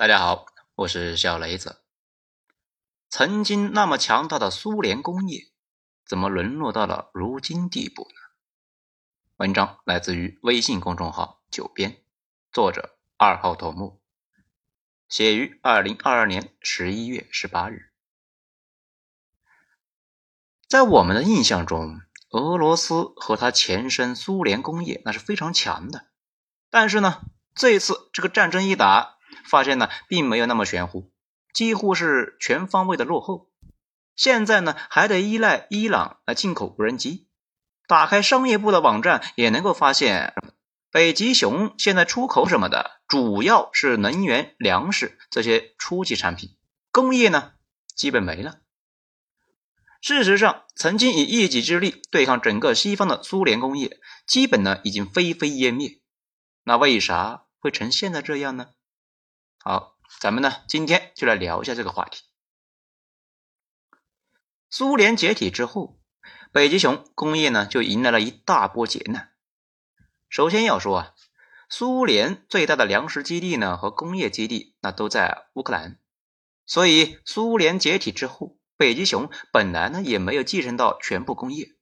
大家好，我是小雷子。曾经那么强大的苏联工业，怎么沦落到了如今地步呢？文章来自于微信公众号“九编”，作者二号头目，写于二零二二年十一月十八日。在我们的印象中，俄罗斯和它前身苏联工业那是非常强的，但是呢，这次这个战争一打。发现呢，并没有那么玄乎，几乎是全方位的落后。现在呢，还得依赖伊朗来进口无人机。打开商业部的网站，也能够发现，北极熊现在出口什么的，主要是能源、粮食这些初级产品，工业呢，基本没了。事实上，曾经以一己之力对抗整个西方的苏联工业，基本呢已经灰飞烟灭。那为啥会成现在这样呢？好，咱们呢今天就来聊一下这个话题。苏联解体之后，北极熊工业呢就迎来了一大波劫难。首先要说啊，苏联最大的粮食基地呢和工业基地那都在乌克兰，所以苏联解体之后，北极熊本来呢也没有继承到全部工业。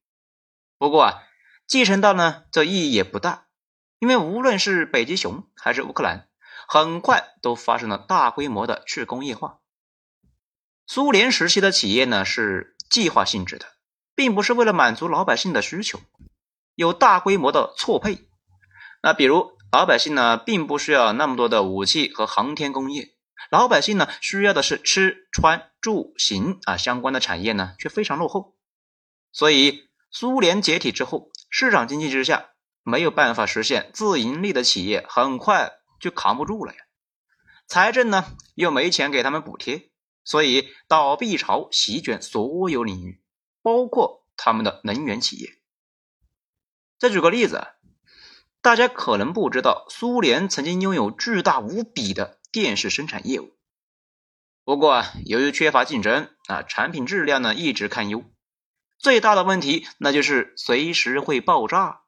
不过啊，继承到呢这意义也不大，因为无论是北极熊还是乌克兰。很快都发生了大规模的去工业化。苏联时期的企业呢是计划性质的，并不是为了满足老百姓的需求，有大规模的错配。那比如老百姓呢并不需要那么多的武器和航天工业，老百姓呢需要的是吃穿住行啊相关的产业呢却非常落后。所以苏联解体之后，市场经济之下没有办法实现自盈利的企业，很快。就扛不住了呀！财政呢又没钱给他们补贴，所以倒闭潮席卷所有领域，包括他们的能源企业。再举个例子，大家可能不知道，苏联曾经拥有巨大无比的电视生产业务，不过由于缺乏竞争啊，产品质量呢一直堪忧。最大的问题那就是随时会爆炸，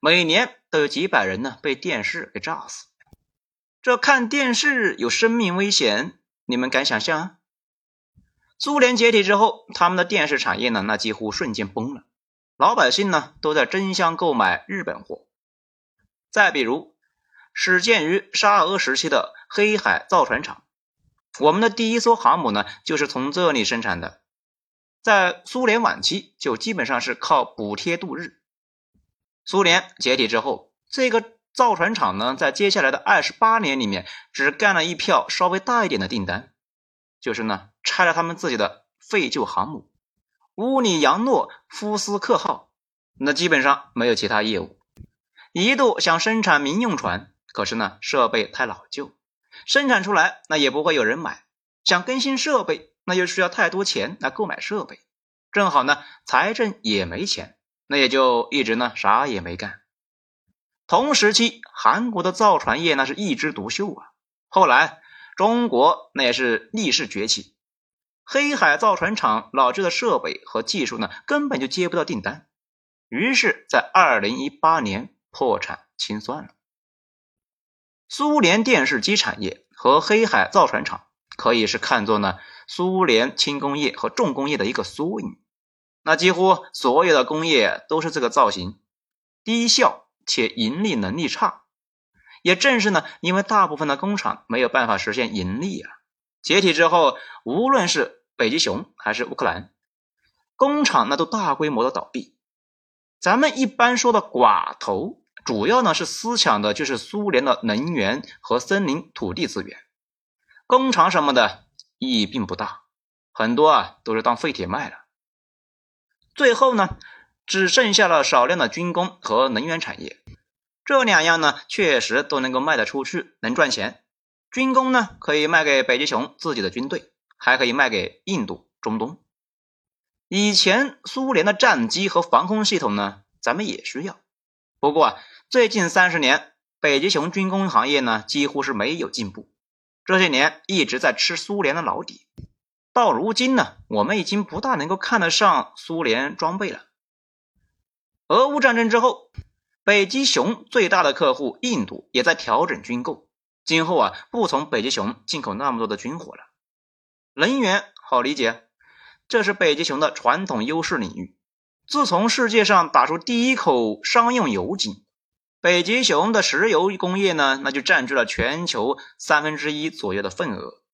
每年都有几百人呢被电视给炸死。这看电视有生命危险，你们敢想象？苏联解体之后，他们的电视产业呢，那几乎瞬间崩了。老百姓呢，都在争相购买日本货。再比如，始建于沙俄时期的黑海造船厂，我们的第一艘航母呢，就是从这里生产的。在苏联晚期，就基本上是靠补贴度日。苏联解体之后，这个。造船厂呢，在接下来的二十八年里面，只干了一票稍微大一点的订单，就是呢，拆了他们自己的废旧航母“乌里扬诺夫斯克号”，那基本上没有其他业务。一度想生产民用船，可是呢，设备太老旧，生产出来那也不会有人买。想更新设备，那又需要太多钱来购买设备，正好呢，财政也没钱，那也就一直呢，啥也没干。同时期，韩国的造船业那是一枝独秀啊。后来，中国那也是逆势崛起。黑海造船厂老旧的设备和技术呢，根本就接不到订单，于是，在二零一八年破产清算了。苏联电视机产业和黑海造船厂可以是看作呢苏联轻工业和重工业的一个缩影。那几乎所有的工业都是这个造型，低效。且盈利能力差，也正是呢，因为大部分的工厂没有办法实现盈利啊。解体之后，无论是北极熊还是乌克兰，工厂那都大规模的倒闭。咱们一般说的寡头，主要呢是私抢的，就是苏联的能源和森林土地资源。工厂什么的意义并不大，很多啊都是当废铁卖了。最后呢。只剩下了少量的军工和能源产业，这两样呢，确实都能够卖得出去，能赚钱。军工呢，可以卖给北极熊自己的军队，还可以卖给印度、中东。以前苏联的战机和防空系统呢，咱们也需要。不过啊，最近三十年，北极熊军工行业呢，几乎是没有进步。这些年一直在吃苏联的老底，到如今呢，我们已经不大能够看得上苏联装备了。俄乌战争之后，北极熊最大的客户印度也在调整军购，今后啊不从北极熊进口那么多的军火了。能源好理解，这是北极熊的传统优势领域。自从世界上打出第一口商用油井，北极熊的石油工业呢，那就占据了全球三分之一左右的份额。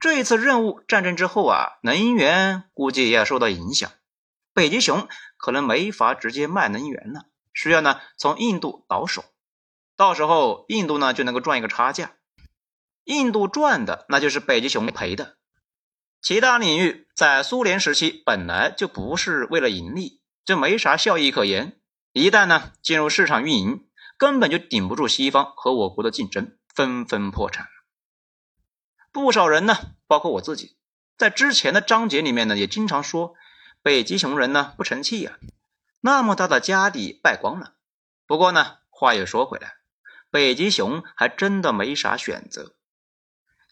这一次任务战争之后啊，能源估计也要受到影响。北极熊可能没法直接卖能源了，需要呢从印度倒手。到时候印度呢就能够赚一个差价，印度赚的那就是北极熊赔的。其他领域在苏联时期本来就不是为了盈利，就没啥效益可言。一旦呢进入市场运营，根本就顶不住西方和我国的竞争，纷纷破产。不少人呢，包括我自己，在之前的章节里面呢，也经常说北极熊人呢不成器呀，那么大的家底败光了。不过呢，话又说回来，北极熊还真的没啥选择。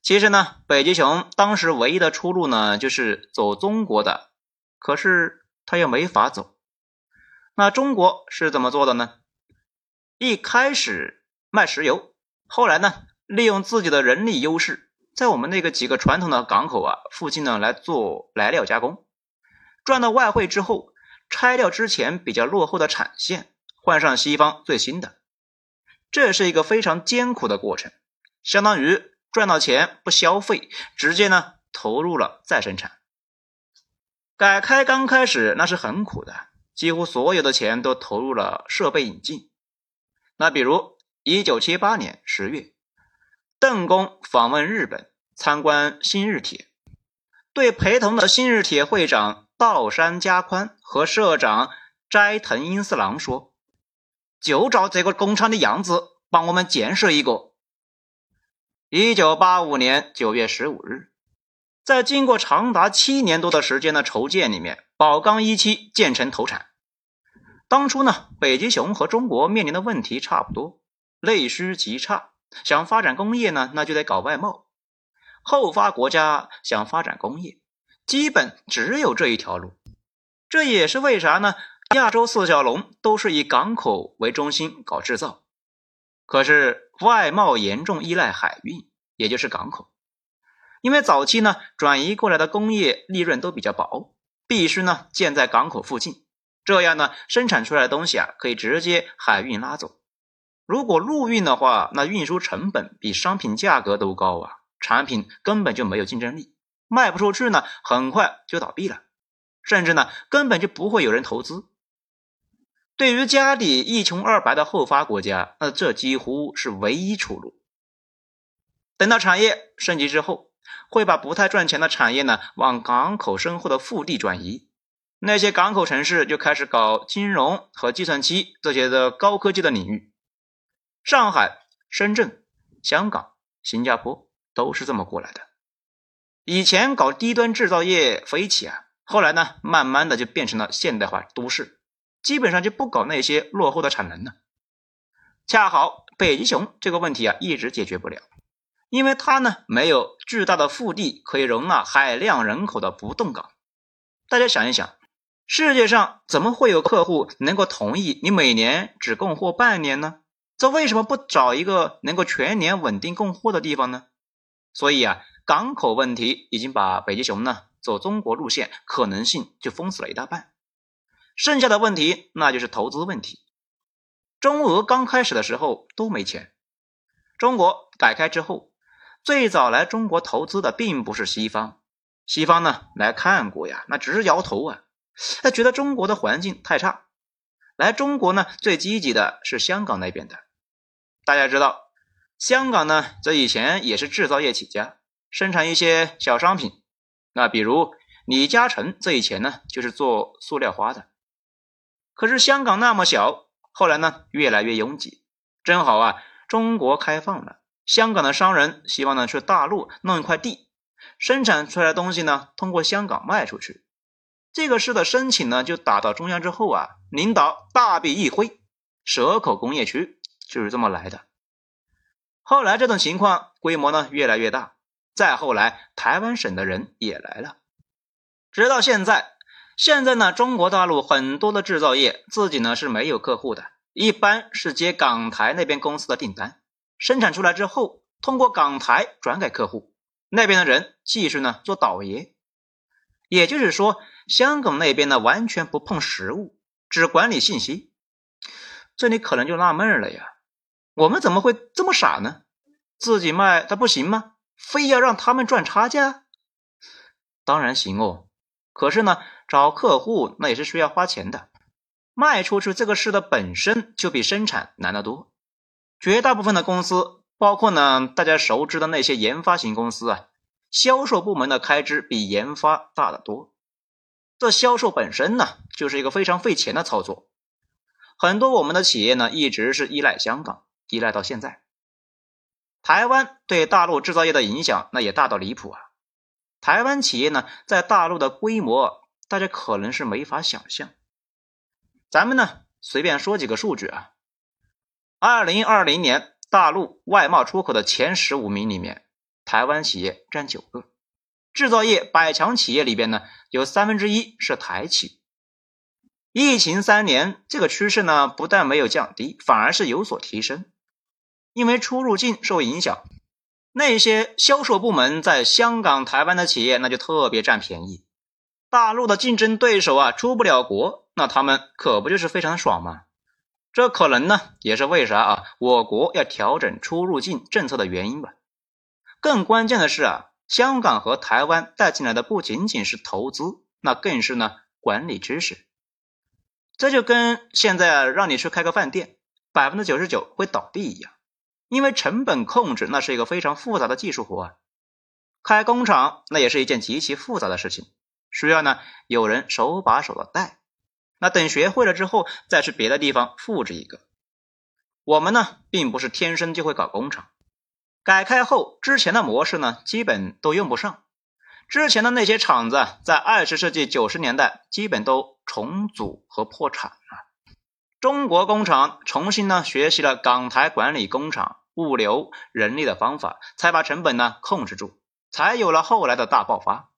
其实呢，北极熊当时唯一的出路呢，就是走中国的，可是他又没法走。那中国是怎么做的呢？一开始卖石油，后来呢，利用自己的人力优势，在我们那个几个传统的港口啊附近呢来做来料加工，赚到外汇之后，拆掉之前比较落后的产线，换上西方最新的，这是一个非常艰苦的过程，相当于。赚到钱不消费，直接呢投入了再生产。改开刚开始那是很苦的，几乎所有的钱都投入了设备引进。那比如一九七八年十月，邓公访问日本，参观新日铁，对陪同的新日铁会长道山加宽和社长斋藤英四郎说：“就照这个工厂的样子，帮我们建设一个。”一九八五年九月十五日，在经过长达七年多的时间的筹建里面，宝钢一期建成投产。当初呢，北极熊和中国面临的问题差不多，内需极差，想发展工业呢，那就得搞外贸。后发国家想发展工业，基本只有这一条路。这也是为啥呢？亚洲四小龙都是以港口为中心搞制造。可是外贸严重依赖海运，也就是港口，因为早期呢转移过来的工业利润都比较薄，必须呢建在港口附近，这样呢生产出来的东西啊可以直接海运拉走。如果陆运的话，那运输成本比商品价格都高啊，产品根本就没有竞争力，卖不出去呢，很快就倒闭了，甚至呢根本就不会有人投资。对于家底一穷二白的后发国家，那这几乎是唯一出路。等到产业升级之后，会把不太赚钱的产业呢往港口身后的腹地转移，那些港口城市就开始搞金融和计算机这些的高科技的领域。上海、深圳、香港、新加坡都是这么过来的。以前搞低端制造业飞起啊，后来呢，慢慢的就变成了现代化都市。基本上就不搞那些落后的产能了。恰好北极熊这个问题啊，一直解决不了，因为它呢没有巨大的腹地可以容纳海量人口的不动港。大家想一想，世界上怎么会有客户能够同意你每年只供货半年呢？这为什么不找一个能够全年稳定供货的地方呢？所以啊，港口问题已经把北极熊呢走中国路线可能性就封死了一大半。剩下的问题那就是投资问题。中俄刚开始的时候都没钱，中国改开之后，最早来中国投资的并不是西方，西方呢来看过呀，那只是摇头啊，他觉得中国的环境太差。来中国呢最积极的是香港那边的，大家知道，香港呢这以前也是制造业起家，生产一些小商品，那比如李嘉诚这以前呢就是做塑料花的。可是香港那么小，后来呢越来越拥挤，正好啊，中国开放了，香港的商人希望呢去大陆弄一块地，生产出来的东西呢通过香港卖出去。这个事的申请呢就打到中央之后啊，领导大笔一挥，蛇口工业区就是这么来的。后来这种情况规模呢越来越大，再后来台湾省的人也来了，直到现在。现在呢，中国大陆很多的制造业自己呢是没有客户的，一般是接港台那边公司的订单，生产出来之后通过港台转给客户，那边的人继续呢做倒爷。也就是说，香港那边呢完全不碰实物，只管理信息。这里可能就纳闷了呀，我们怎么会这么傻呢？自己卖它不行吗？非要让他们赚差价？当然行哦，可是呢，找客户那也是需要花钱的，卖出去这个事的本身就比生产难得多。绝大部分的公司，包括呢大家熟知的那些研发型公司啊，销售部门的开支比研发大得多。这销售本身呢，就是一个非常费钱的操作。很多我们的企业呢，一直是依赖香港，依赖到现在。台湾对大陆制造业的影响，那也大到离谱啊！台湾企业呢，在大陆的规模，大家可能是没法想象。咱们呢，随便说几个数据啊。二零二零年，大陆外贸出口的前十五名里面，台湾企业占九个。制造业百强企业里边呢，有三分之一是台企。疫情三年，这个趋势呢，不但没有降低，反而是有所提升。因为出入境受影响，那些销售部门在香港、台湾的企业那就特别占便宜。大陆的竞争对手啊，出不了国，那他们可不就是非常爽吗？这可能呢，也是为啥啊，我国要调整出入境政策的原因吧。更关键的是啊，香港和台湾带进来的不仅仅是投资，那更是呢管理知识。这就跟现在让你去开个饭店，百分之九十九会倒闭一样，因为成本控制那是一个非常复杂的技术活啊。开工厂那也是一件极其复杂的事情，需要呢有人手把手的带。那等学会了之后，再去别的地方复制一个。我们呢并不是天生就会搞工厂，改开后之前的模式呢基本都用不上。之前的那些厂子在二十世纪九十年代基本都重组和破产了。中国工厂重新呢学习了港台管理工厂、物流、人力的方法，才把成本呢控制住，才有了后来的大爆发。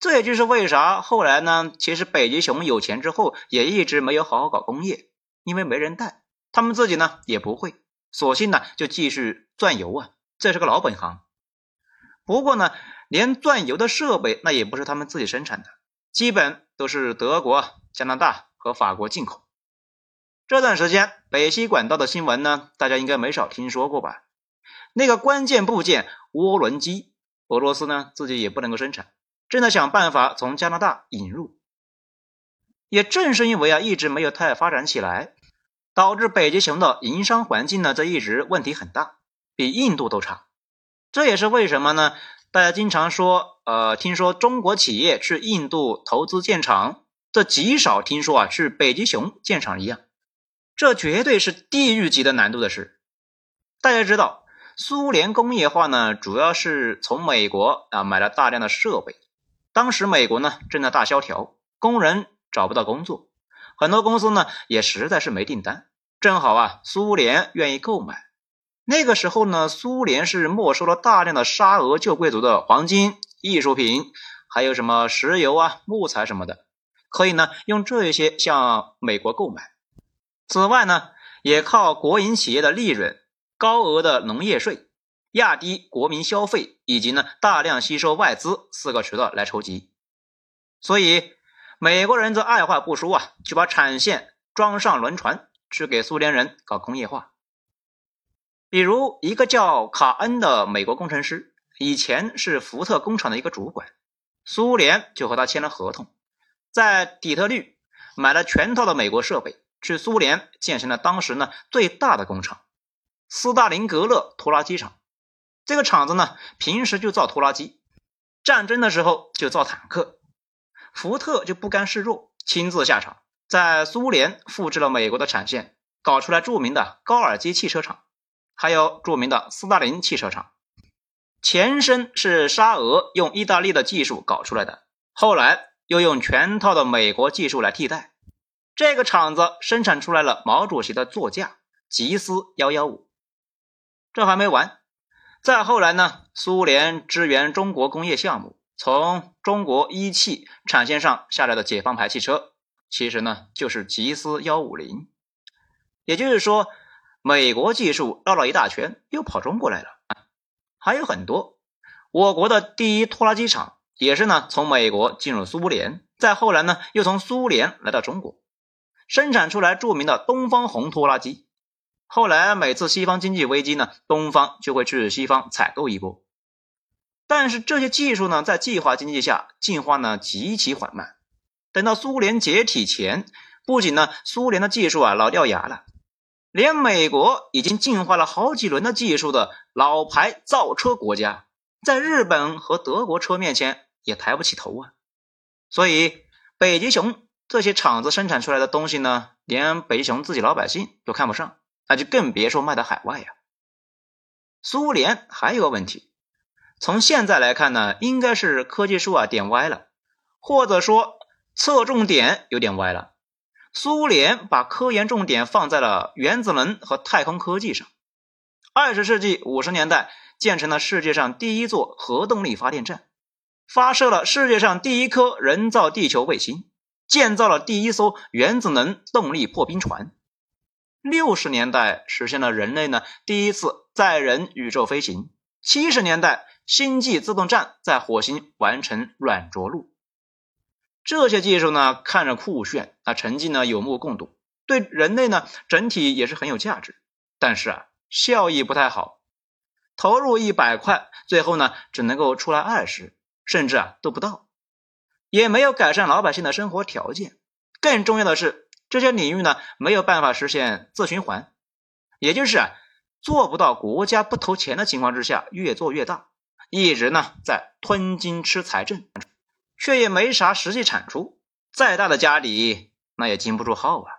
这也就是为啥后来呢，其实北极熊有钱之后也一直没有好好搞工业，因为没人带，他们自己呢也不会，索性呢就继续钻油啊，这是个老本行。不过呢。连钻油的设备那也不是他们自己生产的，基本都是德国、加拿大和法国进口。这段时间北溪管道的新闻呢，大家应该没少听说过吧？那个关键部件涡轮机，俄罗斯呢自己也不能够生产，正在想办法从加拿大引入。也正是因为啊一直没有太发展起来，导致北极熊的营商环境呢这一直问题很大，比印度都差。这也是为什么呢？大家经常说，呃，听说中国企业去印度投资建厂，这极少听说啊去北极熊建厂一样，这绝对是地狱级的难度的事。大家知道，苏联工业化呢，主要是从美国啊买了大量的设备，当时美国呢正在大萧条，工人找不到工作，很多公司呢也实在是没订单，正好啊苏联愿意购买。那个时候呢，苏联是没收了大量的沙俄旧贵族的黄金、艺术品，还有什么石油啊、木材什么的，可以呢用这些向美国购买。此外呢，也靠国营企业的利润、高额的农业税、压低国民消费，以及呢大量吸收外资四个渠道来筹集。所以美国人则二话不说啊，就把产线装上轮船，去给苏联人搞工业化。比如一个叫卡恩的美国工程师，以前是福特工厂的一个主管，苏联就和他签了合同，在底特律买了全套的美国设备，去苏联建成了当时呢最大的工厂——斯大林格勒拖拉机厂。这个厂子呢，平时就造拖拉机，战争的时候就造坦克。福特就不甘示弱，亲自下场，在苏联复制了美国的产线，搞出来著名的高尔基汽车厂。还有著名的斯大林汽车厂，前身是沙俄用意大利的技术搞出来的，后来又用全套的美国技术来替代。这个厂子生产出来了毛主席的座驾吉斯幺幺五。这还没完，再后来呢，苏联支援中国工业项目，从中国一汽产线上下来的解放牌汽车，其实呢就是吉斯幺五零。也就是说。美国技术绕了一大圈，又跑中国来了。还有很多。我国的第一拖拉机厂也是呢，从美国进入苏联，再后来呢，又从苏联来到中国，生产出来著名的东方红拖拉机。后来每次西方经济危机呢，东方就会去西方采购一波。但是这些技术呢，在计划经济下进化呢极其缓慢。等到苏联解体前，不仅呢苏联的技术啊老掉牙了，连美国已经进化了好几轮的技术的老牌造车国家，在日本和德国车面前也抬不起头啊。所以北极熊这些厂子生产出来的东西呢，连北极熊自己老百姓都看不上，那就更别说卖到海外呀。苏联还有个问题。从现在来看呢，应该是科技树啊点歪了，或者说侧重点有点歪了。苏联把科研重点放在了原子能和太空科技上。二十世纪五十年代建成了世界上第一座核动力发电站，发射了世界上第一颗人造地球卫星，建造了第一艘原子能动力破冰船。六十年代实现了人类呢第一次载人宇宙飞行。七十年代。星际自动站在火星完成软着陆，这些技术呢看着酷炫，那成绩呢有目共睹，对人类呢整体也是很有价值，但是啊效益不太好，投入一百块，最后呢只能够出来二十，甚至啊都不到，也没有改善老百姓的生活条件，更重要的是这些领域呢没有办法实现自循环，也就是啊做不到国家不投钱的情况之下越做越大。一直呢在吞金吃财政，却也没啥实际产出。再大的家底，那也经不住耗啊。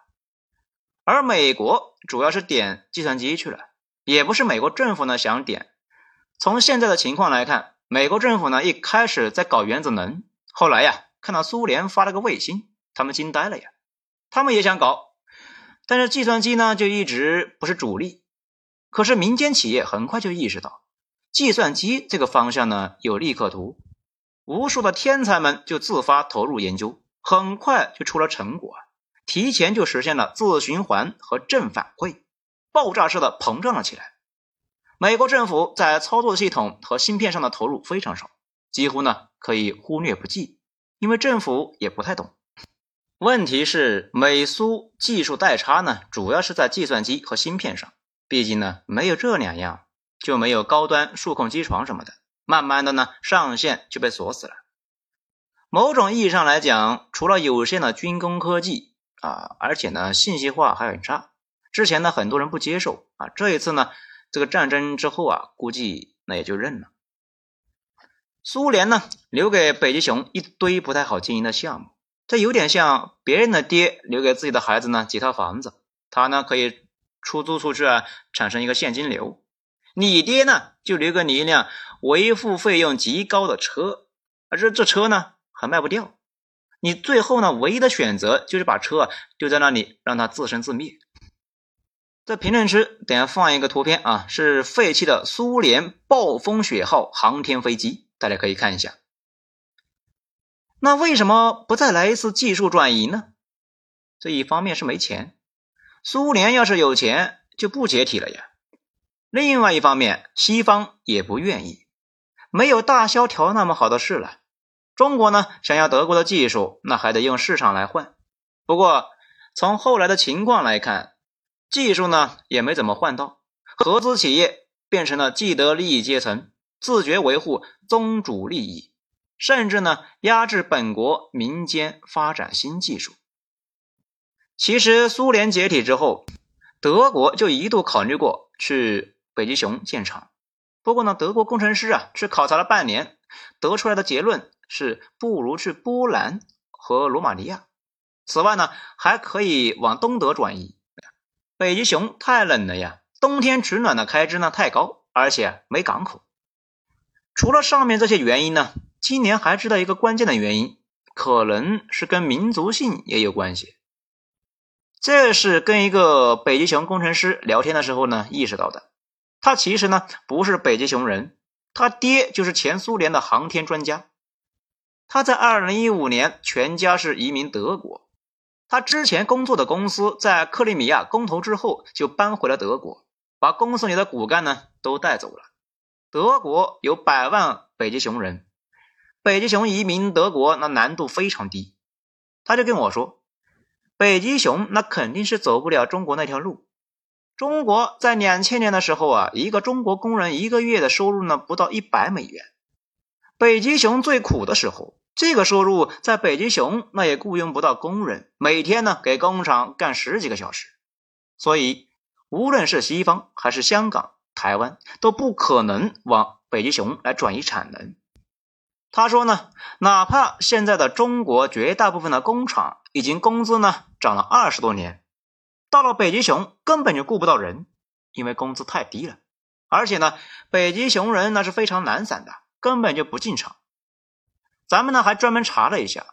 而美国主要是点计算机去了，也不是美国政府呢想点。从现在的情况来看，美国政府呢一开始在搞原子能，后来呀看到苏联发了个卫星，他们惊呆了呀。他们也想搞，但是计算机呢就一直不是主力。可是民间企业很快就意识到。计算机这个方向呢有利可图，无数的天才们就自发投入研究，很快就出了成果，提前就实现了自循环和正反馈，爆炸式的膨胀了起来。美国政府在操作系统和芯片上的投入非常少，几乎呢可以忽略不计，因为政府也不太懂。问题是美苏技术代差呢，主要是在计算机和芯片上，毕竟呢没有这两样。就没有高端数控机床什么的，慢慢的呢，上线就被锁死了。某种意义上来讲，除了有限的军工科技啊，而且呢，信息化还很差。之前呢，很多人不接受啊，这一次呢，这个战争之后啊，估计那也就认了。苏联呢，留给北极熊一堆不太好经营的项目，这有点像别人的爹留给自己的孩子呢几套房子，他呢可以出租出去啊，产生一个现金流。你爹呢，就留给你一辆维护费用极高的车，而这这车呢还卖不掉，你最后呢唯一的选择就是把车啊丢在那里，让它自生自灭。在评论区等下放一个图片啊，是废弃的苏联暴风雪号航天飞机，大家可以看一下。那为什么不再来一次技术转移呢？这一方面是没钱，苏联要是有钱就不解体了呀。另外一方面，西方也不愿意，没有大萧条那么好的事了。中国呢，想要德国的技术，那还得用市场来换。不过，从后来的情况来看，技术呢也没怎么换到，合资企业变成了既得利益阶层，自觉维护宗主利益，甚至呢压制本国民间发展新技术。其实，苏联解体之后，德国就一度考虑过去。北极熊建厂，不过呢，德国工程师啊去考察了半年，得出来的结论是不如去波兰和罗马尼亚。此外呢，还可以往东德转移。北极熊太冷了呀，冬天取暖的开支呢太高，而且没港口。除了上面这些原因呢，今年还知道一个关键的原因，可能是跟民族性也有关系。这是跟一个北极熊工程师聊天的时候呢意识到的。他其实呢不是北极熊人，他爹就是前苏联的航天专家。他在二零一五年全家是移民德国，他之前工作的公司在克里米亚公投之后就搬回了德国，把公司里的骨干呢都带走了。德国有百万北极熊人，北极熊移民德国那难度非常低。他就跟我说，北极熊那肯定是走不了中国那条路。中国在两千年的时候啊，一个中国工人一个月的收入呢不到一百美元。北极熊最苦的时候，这个收入在北极熊那也雇佣不到工人，每天呢给工厂干十几个小时。所以，无论是西方还是香港。台湾都不可能往北极熊来转移产能。他说呢，哪怕现在的中国绝大部分的工厂已经工资呢涨了二十多年，到了北极熊根本就雇不到人，因为工资太低了。而且呢，北极熊人那是非常懒散的，根本就不进厂。咱们呢还专门查了一下，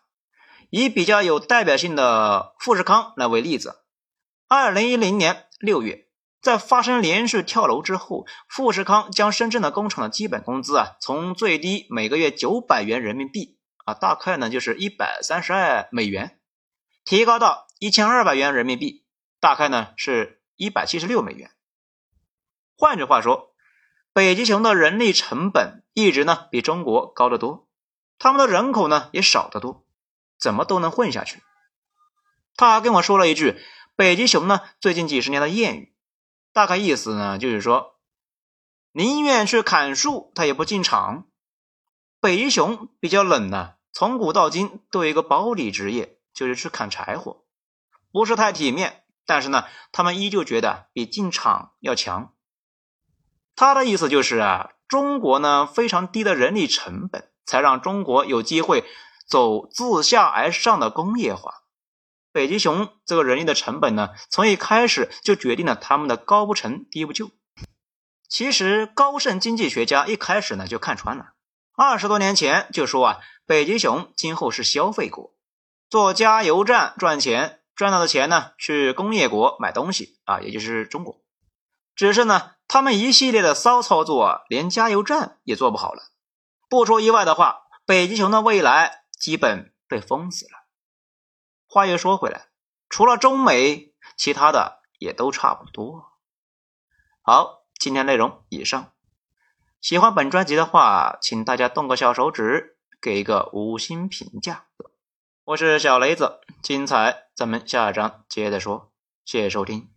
以比较有代表性的富士康来为例子，二零一零年六月。在发生连续跳楼之后，富士康将深圳的工厂的基本工资啊，从最低每个月九百元人民币啊，大概呢就是一百三十二美元，提高到一千二百元人民币，大概呢是一百七十六美元。换句话说，北极熊的人力成本一直呢比中国高得多，他们的人口呢也少得多，怎么都能混下去。他还跟我说了一句北极熊呢最近几十年的谚语。大概意思呢，就是说，宁愿去砍树，他也不进厂。北极熊比较冷呢，从古到今都有一个保底职业，就是去砍柴火，不是太体面，但是呢，他们依旧觉得比进厂要强。他的意思就是啊，中国呢非常低的人力成本，才让中国有机会走自下而上的工业化。北极熊这个人力的成本呢，从一开始就决定了他们的高不成低不就。其实高盛经济学家一开始呢就看穿了，二十多年前就说啊，北极熊今后是消费国，做加油站赚钱，赚到的钱呢去工业国买东西啊，也就是中国。只是呢，他们一系列的骚操作，连加油站也做不好了。不出意外的话，北极熊的未来基本被封死了。话又说回来，除了中美，其他的也都差不多。好，今天内容以上。喜欢本专辑的话，请大家动个小手指，给一个五星评价。我是小雷子，精彩咱们下一章接着说。谢谢收听。